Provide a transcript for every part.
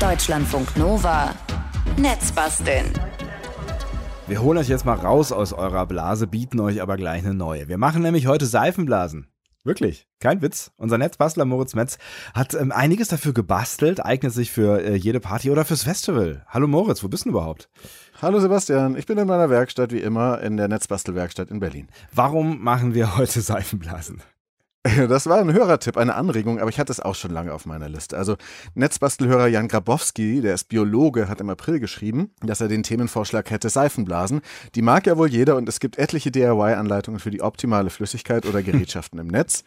Deutschlandfunk Nova. Netzbasteln. Wir holen euch jetzt mal raus aus eurer Blase, bieten euch aber gleich eine neue. Wir machen nämlich heute Seifenblasen. Wirklich, kein Witz. Unser Netzbastler Moritz Metz hat ähm, einiges dafür gebastelt, eignet sich für äh, jede Party oder fürs Festival. Hallo Moritz, wo bist du überhaupt? Hallo Sebastian, ich bin in meiner Werkstatt wie immer in der Netzbastelwerkstatt in Berlin. Warum machen wir heute Seifenblasen? Das war ein Hörertipp, eine Anregung, aber ich hatte es auch schon lange auf meiner Liste. Also Netzbastelhörer Jan Grabowski, der ist Biologe, hat im April geschrieben, dass er den Themenvorschlag hätte Seifenblasen. Die mag ja wohl jeder und es gibt etliche DIY-Anleitungen für die optimale Flüssigkeit oder Gerätschaften im Netz.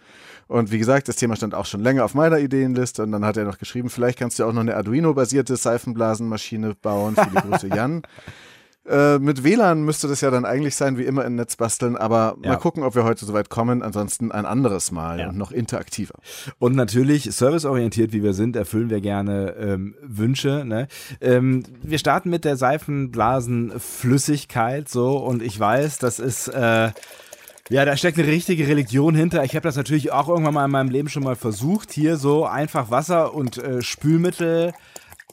Und wie gesagt, das Thema stand auch schon länger auf meiner Ideenliste und dann hat er noch geschrieben, vielleicht kannst du auch noch eine Arduino-basierte Seifenblasenmaschine bauen. Viele Grüße Jan. Äh, mit WLAN müsste das ja dann eigentlich sein, wie immer in Netz basteln, aber ja. mal gucken, ob wir heute soweit kommen. Ansonsten ein anderes Mal ja. und noch interaktiver. Und natürlich, serviceorientiert wie wir sind, erfüllen wir gerne ähm, Wünsche. Ne? Ähm, wir starten mit der Seifenblasenflüssigkeit so und ich weiß, das ist. Äh, ja, da steckt eine richtige Religion hinter. Ich habe das natürlich auch irgendwann mal in meinem Leben schon mal versucht. Hier so einfach Wasser und äh, Spülmittel.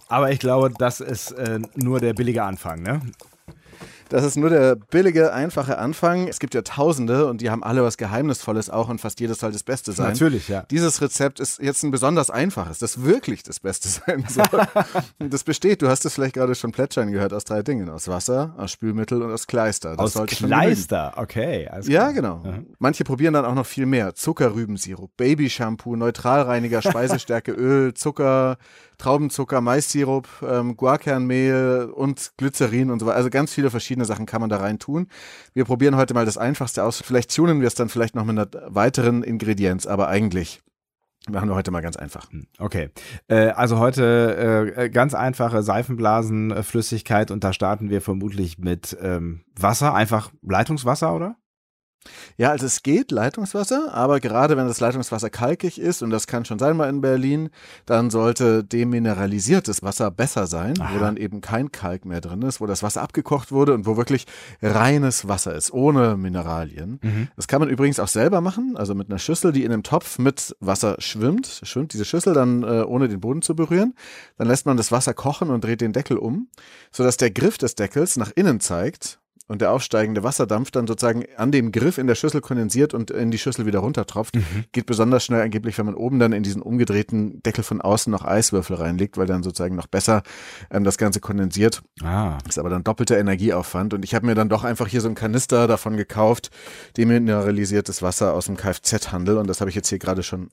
Aber ich glaube, das ist äh, nur der billige Anfang, ne? Das ist nur der billige, einfache Anfang. Es gibt ja Tausende und die haben alle was Geheimnisvolles auch und fast jedes soll das Beste sein. Natürlich, ja. Dieses Rezept ist jetzt ein besonders einfaches, das wirklich das Beste sein soll. das besteht, du hast es vielleicht gerade schon plätschern gehört, aus drei Dingen. Aus Wasser, aus Spülmittel und aus Kleister. Das aus Kleister, okay. ja, genau. Mhm. Manche probieren dann auch noch viel mehr. Zuckerrübensirup, Babyshampoo, Neutralreiniger, Speisestärke, Öl, Zucker, Traubenzucker, Mais-Sirup, ähm, Guarkernmehl und Glycerin und so weiter. Also ganz viele verschiedene Sachen kann man da rein tun. Wir probieren heute mal das Einfachste aus. Vielleicht tunen wir es dann vielleicht noch mit einer weiteren Ingredienz, aber eigentlich Machen wir heute mal ganz einfach. Hm, okay. Äh, also heute äh, ganz einfache Seifenblasenflüssigkeit und da starten wir vermutlich mit ähm, Wasser, einfach Leitungswasser, oder? Ja, also es geht Leitungswasser, aber gerade wenn das Leitungswasser kalkig ist, und das kann schon sein mal in Berlin, dann sollte demineralisiertes Wasser besser sein, Aha. wo dann eben kein Kalk mehr drin ist, wo das Wasser abgekocht wurde und wo wirklich reines Wasser ist, ohne Mineralien. Mhm. Das kann man übrigens auch selber machen, also mit einer Schüssel, die in einem Topf mit Wasser schwimmt, schwimmt diese Schüssel dann äh, ohne den Boden zu berühren. Dann lässt man das Wasser kochen und dreht den Deckel um, sodass der Griff des Deckels nach innen zeigt und der aufsteigende Wasserdampf dann sozusagen an dem Griff in der Schüssel kondensiert und in die Schüssel wieder runtertropft. Mhm. Geht besonders schnell angeblich, wenn man oben dann in diesen umgedrehten Deckel von außen noch Eiswürfel reinlegt, weil dann sozusagen noch besser ähm, das Ganze kondensiert. Ah. Ist aber dann doppelter Energieaufwand. Und ich habe mir dann doch einfach hier so einen Kanister davon gekauft, demineralisiertes Wasser aus dem Kfz-Handel. Und das habe ich jetzt hier gerade schon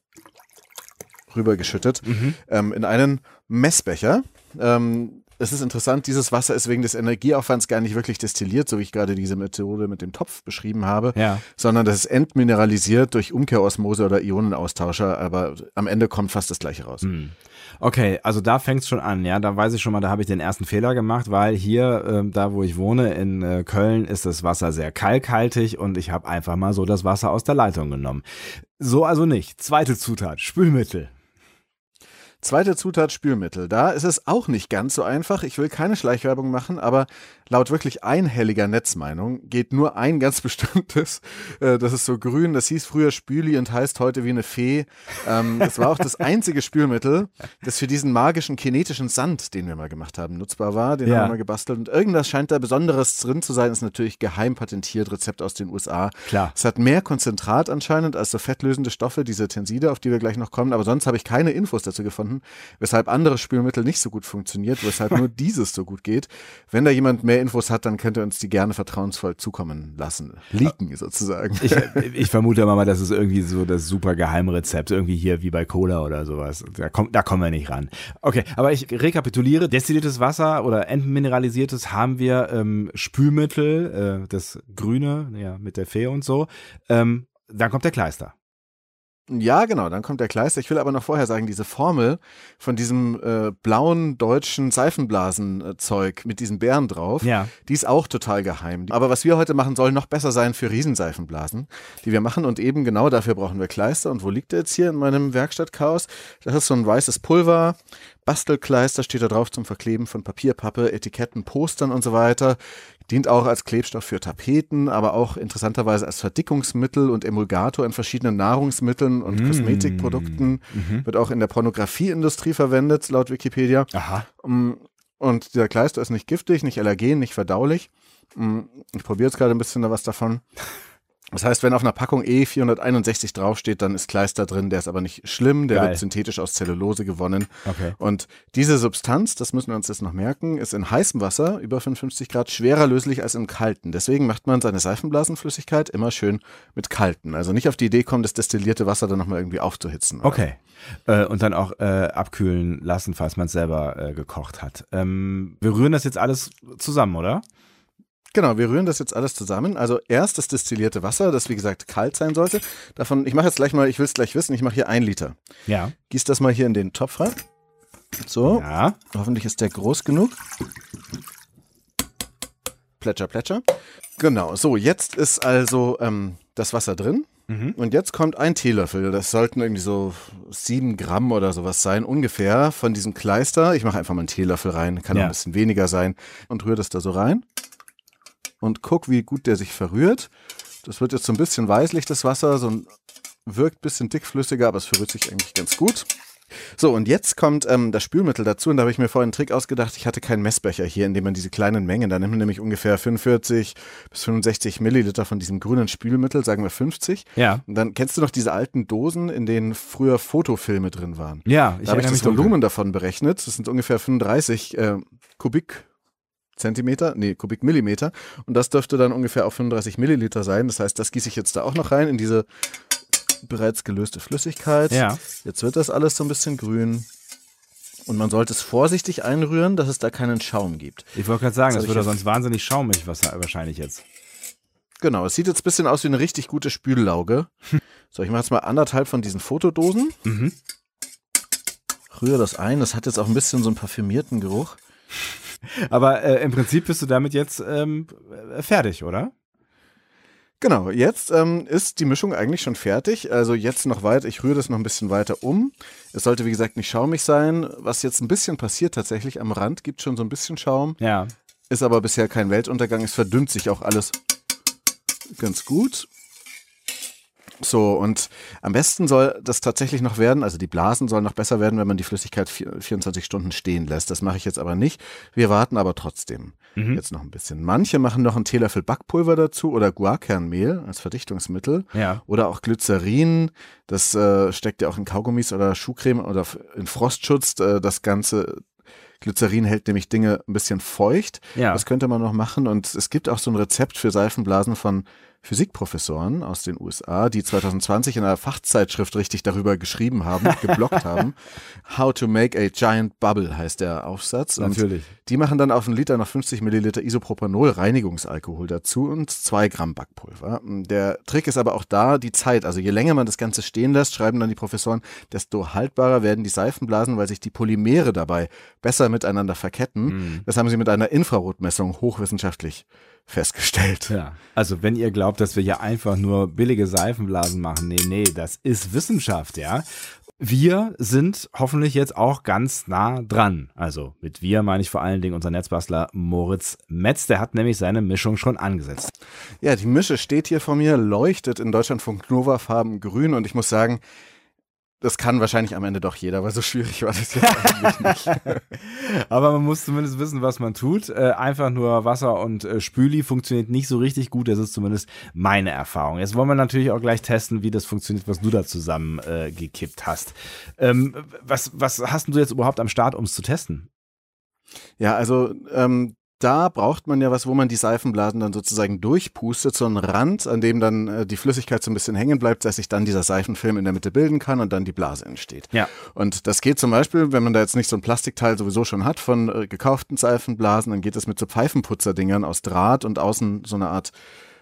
rübergeschüttet. Mhm. Ähm, in einen Messbecher. Ähm, es ist interessant, dieses Wasser ist wegen des Energieaufwands gar nicht wirklich destilliert, so wie ich gerade diese Methode mit dem Topf beschrieben habe, ja. sondern das ist entmineralisiert durch Umkehrosmose oder Ionenaustauscher, aber am Ende kommt fast das gleiche raus. Hm. Okay, also da fängt es schon an, ja, da weiß ich schon mal, da habe ich den ersten Fehler gemacht, weil hier, äh, da wo ich wohne, in äh, Köln, ist das Wasser sehr kalkhaltig und ich habe einfach mal so das Wasser aus der Leitung genommen. So also nicht. Zweite Zutat, Spülmittel. Zweite Zutat Spülmittel. Da ist es auch nicht ganz so einfach. Ich will keine Schleichwerbung machen, aber laut wirklich einhelliger Netzmeinung geht nur ein ganz bestimmtes. Äh, das ist so grün, das hieß früher Spüli und heißt heute wie eine Fee. Ähm, das war auch das einzige Spülmittel, das für diesen magischen kinetischen Sand, den wir mal gemacht haben, nutzbar war. Den ja. haben wir mal gebastelt. Und irgendwas scheint da Besonderes drin zu sein. Das ist natürlich geheim patentiert, Rezept aus den USA. Klar. Es hat mehr Konzentrat anscheinend als so fettlösende Stoffe, diese Tenside, auf die wir gleich noch kommen. Aber sonst habe ich keine Infos dazu gefunden gefunden, weshalb andere Spülmittel nicht so gut funktioniert, weshalb nur dieses so gut geht. Wenn da jemand mehr Infos hat, dann könnt ihr uns die gerne vertrauensvoll zukommen lassen. Leaken sozusagen. Ich, ich vermute mal, das ist irgendwie so das super Geheimrezept, irgendwie hier wie bei Cola oder sowas. Da, kommt, da kommen wir nicht ran. Okay, aber ich rekapituliere. Destilliertes Wasser oder entmineralisiertes haben wir ähm, Spülmittel, äh, das Grüne, ja, mit der Fee und so. Ähm, dann kommt der Kleister. Ja, genau, dann kommt der Kleister. Ich will aber noch vorher sagen, diese Formel von diesem äh, blauen deutschen Seifenblasenzeug mit diesen Bären drauf, ja. die ist auch total geheim. Aber was wir heute machen, soll noch besser sein für Riesenseifenblasen, die wir machen. Und eben genau dafür brauchen wir Kleister. Und wo liegt der jetzt hier in meinem Werkstattchaos? Das ist so ein weißes Pulver, Bastelkleister steht da drauf zum Verkleben von Papier, Pappe, Etiketten, Postern und so weiter. Dient auch als Klebstoff für Tapeten, aber auch interessanterweise als Verdickungsmittel und Emulgator in verschiedenen Nahrungsmitteln und Mm. Kosmetikprodukten. Mhm. Wird auch in der Pornografieindustrie verwendet, laut Wikipedia. Aha. Mm, Und dieser Kleister ist nicht giftig, nicht allergen, nicht verdaulich. Mm, Ich probiere jetzt gerade ein bisschen was davon. Das heißt, wenn auf einer Packung E461 draufsteht, dann ist Kleister drin, der ist aber nicht schlimm, der Geil. wird synthetisch aus Zellulose gewonnen. Okay. Und diese Substanz, das müssen wir uns jetzt noch merken, ist in heißem Wasser über 55 Grad schwerer löslich als im kalten. Deswegen macht man seine Seifenblasenflüssigkeit immer schön mit kalten. Also nicht auf die Idee kommen, das destillierte Wasser dann nochmal irgendwie aufzuhitzen. Okay. Äh, und dann auch äh, abkühlen lassen, falls man es selber äh, gekocht hat. Ähm, wir rühren das jetzt alles zusammen, oder? Genau, wir rühren das jetzt alles zusammen. Also erst das destillierte Wasser, das wie gesagt kalt sein sollte. Davon, ich mache jetzt gleich mal, ich will es gleich wissen, ich mache hier ein Liter. Ja. Gieß das mal hier in den Topf rein. So, Ja. hoffentlich ist der groß genug. Plätscher, plätscher. Genau, so, jetzt ist also ähm, das Wasser drin. Mhm. Und jetzt kommt ein Teelöffel. Das sollten irgendwie so sieben Gramm oder sowas sein, ungefähr von diesem Kleister. Ich mache einfach mal einen Teelöffel rein, kann auch Ja. ein bisschen weniger sein. Und rühre das da so rein. Und guck, wie gut der sich verrührt. Das wird jetzt so ein bisschen weißlich, das Wasser. So ein, wirkt ein bisschen dickflüssiger, aber es verrührt sich eigentlich ganz gut. So, und jetzt kommt ähm, das Spülmittel dazu. Und da habe ich mir vorhin einen Trick ausgedacht. Ich hatte keinen Messbecher hier, in dem man diese kleinen Mengen, da nimmt man nämlich ungefähr 45 bis 65 Milliliter von diesem grünen Spülmittel, sagen wir 50. Ja. Und dann kennst du noch diese alten Dosen, in denen früher Fotofilme drin waren. Ja, ich da habe ich das. Volumen davon berechnet. Das sind ungefähr 35 äh, Kubik. Zentimeter, nee, Kubikmillimeter. Und das dürfte dann ungefähr auch 35 Milliliter sein. Das heißt, das gieße ich jetzt da auch noch rein in diese bereits gelöste Flüssigkeit. Ja. Jetzt wird das alles so ein bisschen grün. Und man sollte es vorsichtig einrühren, dass es da keinen Schaum gibt. Ich wollte gerade sagen, das ich würde sonst wahnsinnig schaumig was wahrscheinlich jetzt. Genau, es sieht jetzt ein bisschen aus wie eine richtig gute Spüllauge. So, ich mache jetzt mal anderthalb von diesen Fotodosen. Mhm. Rühre das ein. Das hat jetzt auch ein bisschen so einen parfümierten Geruch. Aber äh, im Prinzip bist du damit jetzt ähm, äh, fertig, oder? Genau, jetzt ähm, ist die Mischung eigentlich schon fertig. Also jetzt noch weiter, ich rühre das noch ein bisschen weiter um. Es sollte, wie gesagt, nicht schaumig sein. Was jetzt ein bisschen passiert tatsächlich, am Rand gibt schon so ein bisschen Schaum. Ja. Ist aber bisher kein Weltuntergang. Es verdünnt sich auch alles ganz gut. So, und am besten soll das tatsächlich noch werden, also die Blasen sollen noch besser werden, wenn man die Flüssigkeit vier- 24 Stunden stehen lässt. Das mache ich jetzt aber nicht. Wir warten aber trotzdem Mhm. jetzt noch ein bisschen. Manche machen noch einen Teelöffel Backpulver dazu oder Guarkernmehl als Verdichtungsmittel Ja. oder auch Glycerin. Das äh, steckt ja auch in Kaugummis oder Schuhcreme oder in Frostschutz. Äh, das ganze Glycerin hält nämlich Dinge ein bisschen feucht. Ja. Das könnte man noch machen. Und es gibt auch so ein Rezept für Seifenblasen von Physikprofessoren aus den USA, die 2020 in einer Fachzeitschrift richtig darüber geschrieben haben, geblockt haben. How to make a giant bubble heißt der Aufsatz. Und Natürlich. die machen dann auf einen Liter noch 50 Milliliter Isopropanol Reinigungsalkohol dazu und zwei Gramm Backpulver. Der Trick ist aber auch da die Zeit. Also je länger man das Ganze stehen lässt, schreiben dann die Professoren, desto haltbarer werden die Seifenblasen, weil sich die Polymere dabei besser miteinander verketten. Mhm. Das haben sie mit einer Infrarotmessung hochwissenschaftlich festgestellt. Ja. Also, wenn ihr glaubt, dass wir hier einfach nur billige Seifenblasen machen, nee, nee, das ist Wissenschaft, ja. Wir sind hoffentlich jetzt auch ganz nah dran. Also mit wir meine ich vor allen Dingen unser Netzbastler Moritz Metz. Der hat nämlich seine Mischung schon angesetzt. Ja, die Mische steht hier vor mir, leuchtet in Deutschlandfunk Nova Farben grün und ich muss sagen, das kann wahrscheinlich am Ende doch jeder, weil so schwierig war das jetzt eigentlich nicht. Aber man muss zumindest wissen, was man tut. Äh, einfach nur Wasser und äh, Spüli funktioniert nicht so richtig gut. Das ist zumindest meine Erfahrung. Jetzt wollen wir natürlich auch gleich testen, wie das funktioniert, was du da zusammen äh, gekippt hast. Ähm, was, was hast du jetzt überhaupt am Start, um es zu testen? Ja, also ähm, da braucht man ja was, wo man die Seifenblasen dann sozusagen durchpustet, so einen Rand, an dem dann äh, die Flüssigkeit so ein bisschen hängen bleibt, dass sich dann dieser Seifenfilm in der Mitte bilden kann und dann die Blase entsteht. Ja. Und das geht zum Beispiel, wenn man da jetzt nicht so ein Plastikteil sowieso schon hat von äh, gekauften Seifenblasen, dann geht es mit so Pfeifenputzerdingern aus Draht und außen so eine Art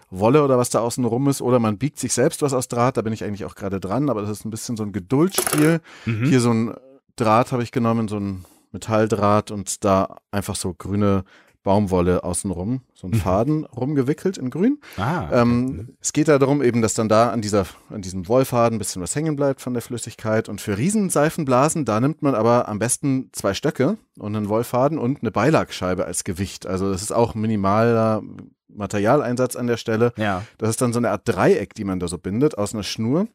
Wolle oder was da außen rum ist, oder man biegt sich selbst was aus Draht, da bin ich eigentlich auch gerade dran, aber das ist ein bisschen so ein Geduldsspiel. Hier so ein Draht habe ich genommen, so ein Metalldraht und da einfach so grüne Baumwolle außenrum, so ein Mhm. Faden rumgewickelt in grün. Ah, Ähm, es geht da darum, eben, dass dann da an, dieser, an diesem Wollfaden ein bisschen was hängen bleibt von der Flüssigkeit. Und für Riesenseifenblasen, da nimmt man aber am besten zwei Stöcke und einen Wollfaden und eine Beilagscheibe als Gewicht. Also das ist auch minimaler Materialeinsatz an der Stelle. ja. Das ist dann so eine Art Dreieck, die man da so bindet aus einer Schnur,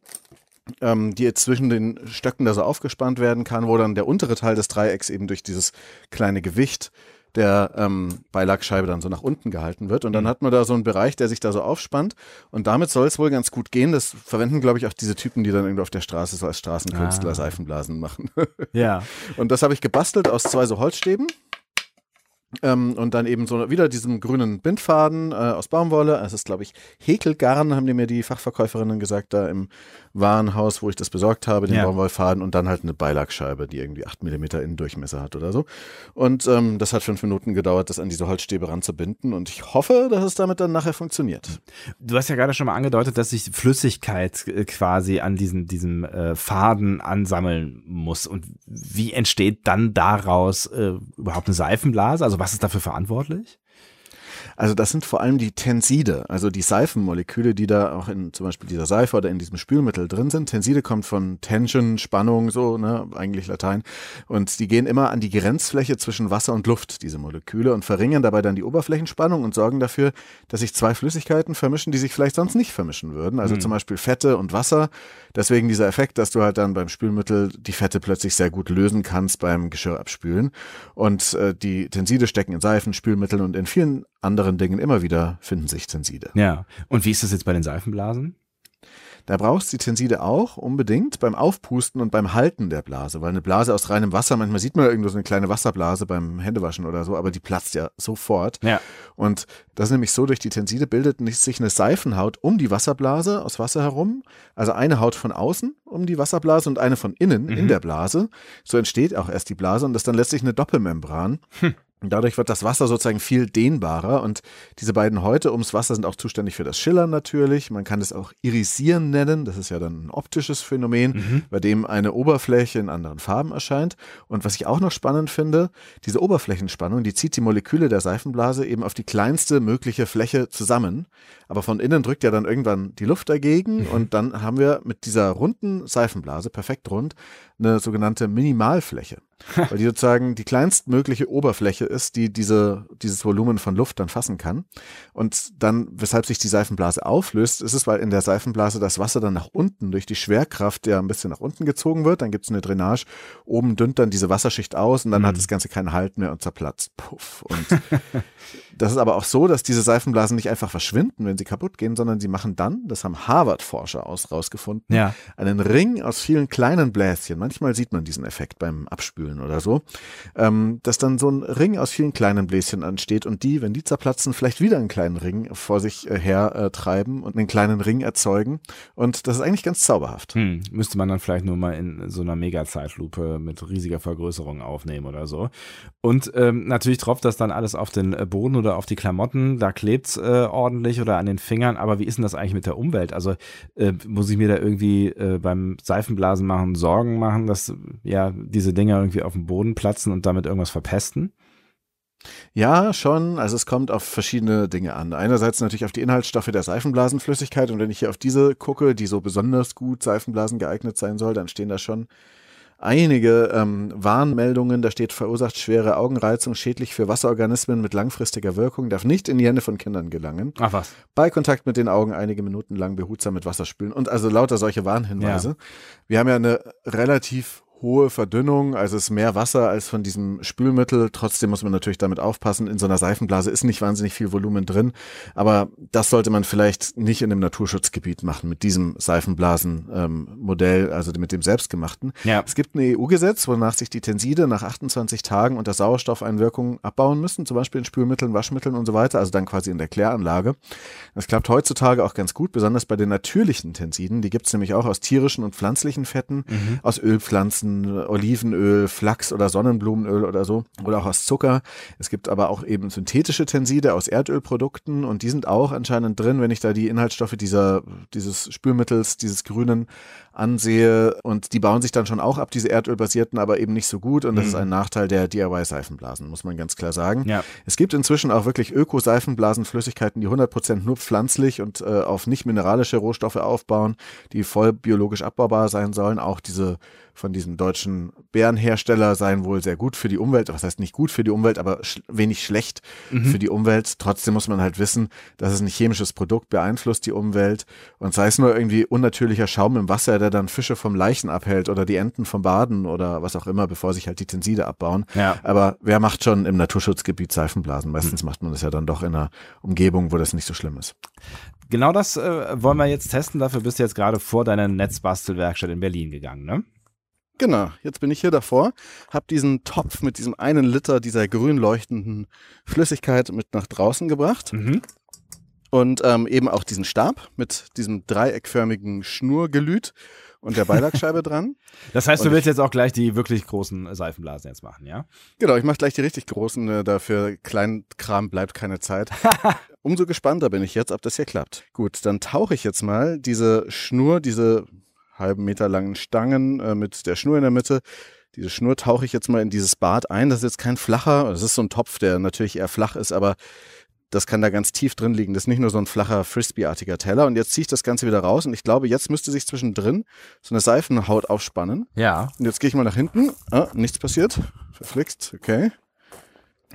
ähm, die jetzt zwischen den Stöcken da so aufgespannt werden kann, wo dann der untere Teil des Dreiecks eben durch dieses kleine Gewicht der ähm, Beilagscheibe dann so nach unten gehalten wird. Und dann hat man da so einen Bereich, der sich da so aufspannt. Und damit soll es wohl ganz gut gehen. Das verwenden, glaube ich, auch diese Typen, die dann irgendwie auf der Straße so als Straßenkünstler Ah. Seifenblasen machen. Ja. Und das habe ich gebastelt aus zwei so Holzstäben. Ähm, und dann eben so wieder diesem grünen Bindfaden äh, aus Baumwolle. Es ist, glaube ich, Häkelgarn, haben die mir die Fachverkäuferinnen gesagt, da im Warenhaus, wo ich das besorgt habe, den Ja. Baumwollfaden und dann halt eine Beilagscheibe, die irgendwie 8 mm Innendurchmesser hat oder so. Und ähm, das hat fünf Minuten gedauert, das an diese Holzstäbe ranzubinden. Und ich hoffe, dass es damit dann nachher funktioniert. Du hast ja gerade schon mal angedeutet, dass sich Flüssigkeit äh, quasi an diesen, diesem äh, Faden ansammeln muss. Und wie entsteht dann daraus äh, überhaupt eine Seifenblase? Also was ist dafür verantwortlich? Also das sind vor allem die Tenside, also die Seifenmoleküle, die da auch in zum Beispiel dieser Seife oder in diesem Spülmittel drin sind. Tenside kommt von Tension, Spannung, so, ne, eigentlich Latein. Und die gehen immer an die Grenzfläche zwischen Wasser und Luft, diese Moleküle, und verringern dabei dann die Oberflächenspannung und sorgen dafür, dass sich zwei Flüssigkeiten vermischen, die sich vielleicht sonst nicht vermischen würden. Also zum Beispiel Fette und Wasser. Deswegen dieser Effekt, dass du halt dann beim Spülmittel die Fette plötzlich sehr gut lösen kannst beim Geschirr abspülen. Und äh, die Tenside stecken in Seifen, Spülmitteln und in vielen anderen Dingen immer wieder finden sich Tenside. Ja. Und wie ist das jetzt bei den Seifenblasen? Da brauchst du die Tenside auch unbedingt beim Aufpusten und beim Halten der Blase, weil eine Blase aus reinem Wasser, manchmal sieht man irgendwo so eine kleine Wasserblase beim Händewaschen oder so, aber die platzt ja sofort. Ja. Und das ist nämlich so, durch die Tenside bildet sich eine Seifenhaut um die Wasserblase aus Wasser herum. Also eine Haut von außen um die Wasserblase und eine von innen in der Blase. So entsteht auch erst die Blase und das ist dann letztlich eine Doppelmembran. Und dadurch wird das Wasser sozusagen viel dehnbarer und diese beiden Häute ums Wasser sind auch zuständig für das Schillern natürlich. Man kann es auch irisieren nennen. Das ist ja dann ein optisches Phänomen, bei dem eine Oberfläche in anderen Farben erscheint. Und was ich auch noch spannend finde, diese Oberflächenspannung, die zieht die Moleküle der Seifenblase eben auf die kleinste mögliche Fläche zusammen. Aber von innen drückt ja dann irgendwann die Luft dagegen und dann haben wir mit dieser runden Seifenblase, perfekt rund, eine sogenannte Minimalfläche. Weil die sozusagen die kleinstmögliche Oberfläche ist, die diese, dieses Volumen von Luft dann fassen kann. Und dann, weshalb sich die Seifenblase auflöst, ist es, weil in der Seifenblase das Wasser dann nach unten durch die Schwerkraft ja ein bisschen nach unten gezogen wird. Dann gibt es eine Drainage. Oben dünnt dann diese Wasserschicht aus und dann hat das Ganze keinen Halt mehr und zerplatzt. Puff. Und das ist aber auch so, dass diese Seifenblasen nicht einfach verschwinden, wenn sie kaputt gehen, sondern sie machen dann, das haben Harvard-Forscher aus rausgefunden, Ja. einen Ring aus vielen kleinen Bläschen. Manchmal sieht man diesen Effekt beim Abspülen oder so, ähm, dass dann so ein Ring aus vielen kleinen Bläschen ansteht und die, wenn die zerplatzen, vielleicht wieder einen kleinen Ring vor sich äh, her äh, treiben und einen kleinen Ring erzeugen. Und das ist eigentlich ganz zauberhaft. Hm, müsste man dann vielleicht nur mal in so einer Mega-Zeitlupe mit riesiger Vergrößerung aufnehmen oder so. Und ähm, natürlich tropft das dann alles auf den äh, Boden oder auf die Klamotten, da klebt's äh, ordentlich oder an den Fingern. Aber wie ist denn das eigentlich mit der Umwelt? Also äh, muss ich mir da irgendwie äh, beim Seifenblasen machen Sorgen machen, dass ja diese Dinger irgendwie auf dem Boden platzen und damit irgendwas verpesten? Ja, schon. Also es kommt auf verschiedene Dinge an. Einerseits natürlich auf die Inhaltsstoffe der Seifenblasenflüssigkeit und wenn ich hier auf diese gucke, die so besonders gut Seifenblasen geeignet sein soll, dann stehen da schon einige ähm, Warnmeldungen. Da steht verursacht schwere Augenreizung, schädlich für Wasserorganismen mit langfristiger Wirkung, darf nicht in die Hände von Kindern gelangen. Ach was. Bei Kontakt mit den Augen einige Minuten lang behutsam mit Wasser spülen und also lauter solche Warnhinweise. Ja. Wir haben ja eine relativ hohe Verdünnung, also es ist mehr Wasser als von diesem Spülmittel. Trotzdem muss man natürlich damit aufpassen. In so einer Seifenblase ist nicht wahnsinnig viel Volumen drin, aber das sollte man vielleicht nicht in einem Naturschutzgebiet machen mit diesem Seifenblasen-Modell, also mit dem selbstgemachten. Ja. Es gibt ein EU-Gesetz, wonach sich die Tenside nach 28 Tagen unter Sauerstoffeinwirkung abbauen müssen, zum Beispiel in Spülmitteln, Waschmitteln und so weiter, also dann quasi in der Kläranlage. Das klappt heutzutage auch ganz gut, besonders bei den natürlichen Tensiden. Die gibt es nämlich auch aus tierischen und pflanzlichen Fetten, aus Ölpflanzen, Pflanzen, Olivenöl, Flachs oder Sonnenblumenöl oder so oder auch aus Zucker. Es gibt aber auch eben synthetische Tenside aus Erdölprodukten und die sind auch anscheinend drin, wenn ich da die Inhaltsstoffe dieser, dieses Spülmittels, dieses grünen ansehe und die bauen sich dann schon auch ab, diese Erdölbasierten, aber eben nicht so gut und das ist Mhm. ein Nachteil der DIY-Seifenblasen, muss man ganz klar sagen. Ja. Es gibt inzwischen auch wirklich Öko-Seifenblasenflüssigkeiten, die 100% nur pflanzlich und äh, auf nicht mineralische Rohstoffe aufbauen, die voll biologisch abbaubar sein sollen. Auch diese von diesem deutschen Bärenhersteller seien wohl sehr gut für die Umwelt. Was heißt nicht gut für die Umwelt, aber sch wenig schlecht für die Umwelt. Trotzdem muss man halt wissen, dass es ein chemisches Produkt beeinflusst die Umwelt. Und sei es nur irgendwie unnatürlicher Schaum im Wasser, der dann Fische vom Leichen abhält oder die Enten vom Baden oder was auch immer, bevor sich halt die Tenside abbauen. Ja. Aber wer macht schon im Naturschutzgebiet Seifenblasen? Meistens macht man das ja dann doch in einer Umgebung, wo das nicht so schlimm ist. Genau das äh, wollen wir jetzt testen. Dafür bist du jetzt gerade vor deiner Netzbastelwerkstatt in Berlin gegangen, ne? Genau, jetzt bin ich hier davor, habe diesen Topf mit diesem einen Liter dieser grün leuchtenden Flüssigkeit mit nach draußen gebracht Mhm. und ähm, eben auch diesen Stab mit diesem dreieckförmigen Schnurgelüt und der Beilagscheibe dran. Das heißt, du Und willst jetzt auch gleich die wirklich großen Seifenblasen jetzt machen, ja? Genau, ich mache gleich die richtig großen, äh, dafür Kleinkram bleibt keine Zeit. Umso gespannter bin ich jetzt, ob das hier klappt. Gut, dann tauche ich jetzt mal diese Schnur, diese halben Meter langen Stangen äh, mit der Schnur in der Mitte. Diese Schnur tauche ich jetzt mal in dieses Bad ein. Das ist jetzt kein flacher, das ist so ein Topf, der natürlich eher flach ist, aber das kann da ganz tief drin liegen. Das ist nicht nur so ein flacher Frisbee-artiger Teller. Und jetzt ziehe ich das Ganze wieder raus und ich glaube, jetzt müsste sich zwischendrin so eine Seifenhaut aufspannen. Ja. Und jetzt gehe ich mal nach hinten. Ah, nichts passiert. Verflixt. Okay.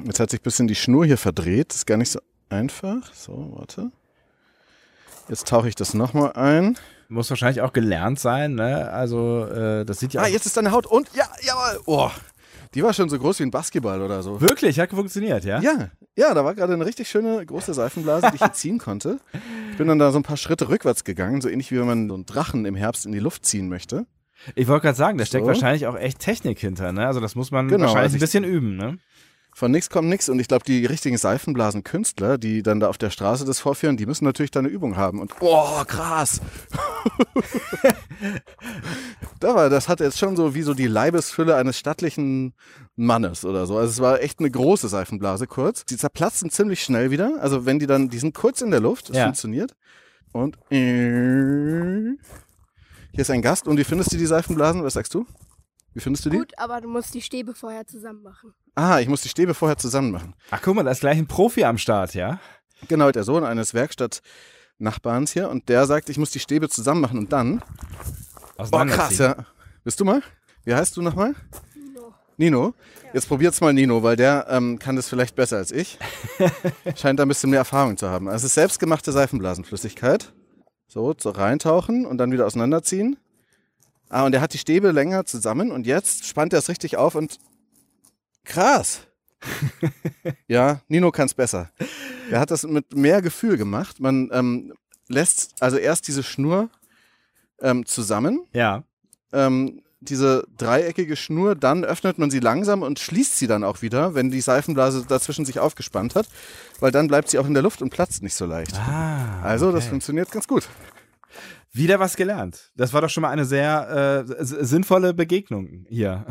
Jetzt hat sich ein bisschen die Schnur hier verdreht. Das ist gar nicht so einfach. So, warte. Jetzt tauche ich das nochmal ein. Muss wahrscheinlich auch gelernt sein, ne? Also, äh, das sieht ja. Ah, jetzt ist deine Haut. Und, ja, jawohl. Oh, die war schon so groß wie ein Basketball oder so. Wirklich, hat funktioniert, ja? Ja, ja, da war gerade eine richtig schöne große Seifenblase, die ich hier ziehen konnte. Ich bin dann da so ein paar Schritte rückwärts gegangen, so ähnlich wie wenn man so einen Drachen im Herbst in die Luft ziehen möchte. Ich wollte gerade sagen, da steckt So. wahrscheinlich auch echt Technik hinter, ne? Also, das muss man Genau, wahrscheinlich also ein bisschen üben, ne? Von nix kommt nix. Und ich glaube, die richtigen Seifenblasenkünstler, die dann da auf der Straße das vorführen, die müssen natürlich da eine Übung haben. Und oh, krass. da war, das hatte jetzt schon so wie so die Leibesfülle eines stattlichen Mannes oder so. Also es war echt eine große Seifenblase kurz. Die zerplatzen ziemlich schnell wieder. Also wenn die dann, die sind kurz in der Luft, das Ja. funktioniert. Und äh, hier ist ein Gast. Und wie findest du die Seifenblasen? Was sagst du? Wie findest du die? Gut, aber du musst die Stäbe vorher zusammen machen. Ah, ich muss die Stäbe vorher zusammen machen. Ach, guck mal, da ist gleich ein Profi am Start, ja? Genau, der Sohn eines Werkstattnachbarns hier und der sagt, ich muss die Stäbe zusammen machen und dann. Oh, krass, ja. Bist du mal? Wie heißt du nochmal? No. Nino? Jetzt probiert's mal Nino, weil der ähm, kann das vielleicht besser als ich. Scheint da ein bisschen mehr Erfahrung zu haben. Also es ist selbstgemachte Seifenblasenflüssigkeit. So, so reintauchen und dann wieder auseinanderziehen. Ah, und er hat die Stäbe länger zusammen und jetzt spannt er es richtig auf und krass. ja, Nino kann's besser. Er hat das mit mehr Gefühl gemacht. Man ähm, lässt also erst diese Schnur ähm, zusammen, Ja. ähm, diese dreieckige Schnur, dann öffnet man sie langsam und schließt sie dann auch wieder, wenn die Seifenblase dazwischen sich aufgespannt hat, weil dann bleibt sie auch in der Luft und platzt nicht so leicht. Ah. Also das okay. funktioniert ganz gut. Wieder was gelernt. Das war doch schon mal eine sehr äh, sinnvolle Begegnung hier.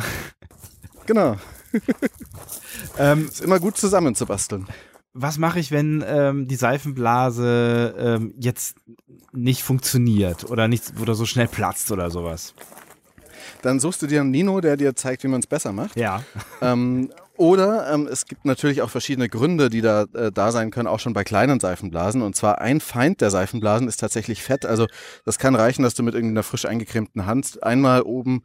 Genau. ähm, Ist immer gut zusammenzubasteln. was mache ich, wenn ähm, die Seifenblase ähm, jetzt nicht funktioniert oder nicht oder so schnell platzt oder sowas? Dann suchst du dir einen Nino, der dir zeigt, wie man es besser macht. Ja. Ähm, oder ähm, es gibt natürlich auch verschiedene Gründe, die da, äh, da sein können, auch schon bei kleinen Seifenblasen. Und zwar ein Feind der Seifenblasen ist tatsächlich Fett. Also das kann reichen, dass du mit irgendeiner frisch eingecremten Hand einmal oben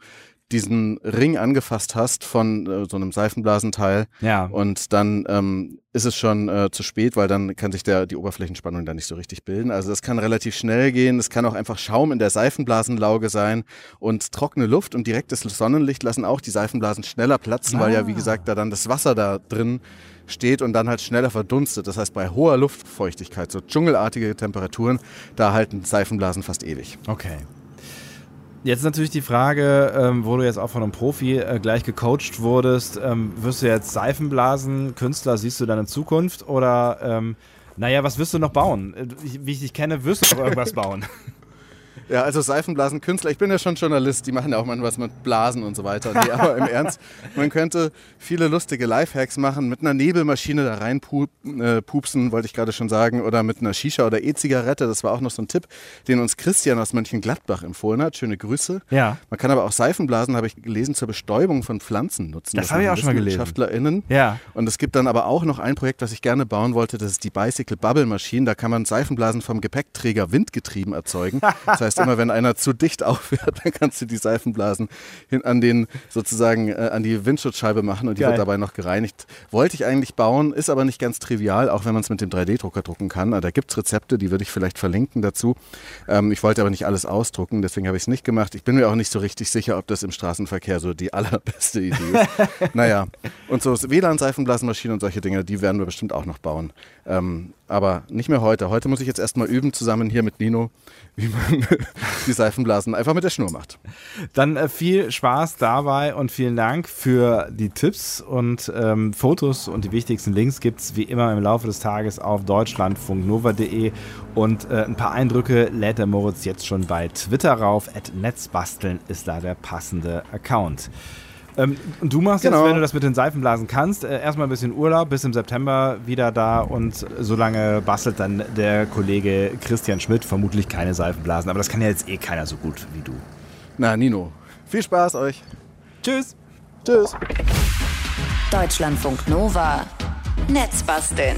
diesen Ring angefasst hast von äh, so einem Seifenblasenteil Ja. und dann ähm, ist es schon äh, zu spät, weil dann kann sich der, die Oberflächenspannung dann nicht so richtig bilden. Also das kann relativ schnell gehen. Es kann auch einfach Schaum in der Seifenblasenlauge sein und trockene Luft und direktes Sonnenlicht lassen auch die Seifenblasen schneller platzen, weil ja, wie gesagt, da dann das Wasser da drin steht und dann halt schneller verdunstet. Das heißt, bei hoher Luftfeuchtigkeit, so dschungelartige Temperaturen, da halten Seifenblasen fast ewig. Okay. Jetzt natürlich die Frage, ähm, wo du jetzt auch von einem Profi äh, gleich gecoacht wurdest, ähm, wirst du jetzt Seifenblasen, Künstler, siehst du deine Zukunft oder ähm, naja, was wirst du noch bauen? Äh, Wie ich dich kenne, wirst du noch irgendwas bauen. Ja, also Seifenblasenkünstler, ich bin ja schon Journalist, die machen ja auch manchmal was mit Blasen und so weiter. Nee, aber im Ernst, man könnte viele lustige Lifehacks machen, mit einer Nebelmaschine da rein äh, pupsen, wollte ich gerade schon sagen, oder mit einer Shisha oder E-Zigarette, das war auch noch so ein Tipp, den uns Christian aus Mönchengladbach empfohlen hat. Schöne Grüße. Ja. Man kann aber auch Seifenblasen, habe ich gelesen, zur Bestäubung von Pflanzen nutzen. Das, das habe ich auch schon mal gelesen. WissenschaftlerInnen. Ja. Und es gibt dann aber auch noch ein Projekt, das ich gerne bauen wollte, das ist die Bicycle Bubble Machine. Da kann man Seifenblasen vom Gepäckträger windgetrieben erzeugen. Das heißt, immer wenn einer zu dicht aufhört, dann kannst du die Seifenblasen hin an den sozusagen äh, an die Windschutzscheibe machen und die Geil. wird dabei noch gereinigt. Wollte ich eigentlich bauen, ist aber nicht ganz trivial, auch wenn man es mit dem 3D-Drucker drucken kann. Da gibt es Rezepte, die würde ich vielleicht verlinken dazu. Ähm, ich wollte aber nicht alles ausdrucken, deswegen habe ich es nicht gemacht. Ich bin mir auch nicht so richtig sicher, ob das im Straßenverkehr so die allerbeste Idee ist. naja, und so WLAN-Seifenblasenmaschinen und solche Dinge, die werden wir bestimmt auch noch bauen. Ähm, aber nicht mehr heute. Heute muss ich jetzt erstmal üben, zusammen hier mit Nino, wie man die Seifenblasen einfach mit der Schnur macht. Dann äh, viel Spaß dabei und vielen Dank für die Tipps und ähm, Fotos und die wichtigsten Links gibt es wie immer im Laufe des Tages auf deutschlandfunknova.de und äh, ein paar Eindrücke lädt der Moritz jetzt schon bei Twitter rauf. Netzbasteln ist da der passende Account. Ähm, und du machst genau. jetzt, wenn du das mit den Seifenblasen kannst, äh, erstmal ein bisschen Urlaub, bis im September wieder da und solange bastelt dann der Kollege Christian Schmidt vermutlich keine Seifenblasen. Aber das kann ja jetzt eh keiner so gut wie du. Na, Nino, viel Spaß euch. Tschüss. Tschüss. Deutschlandfunk Nova. Netzbasteln.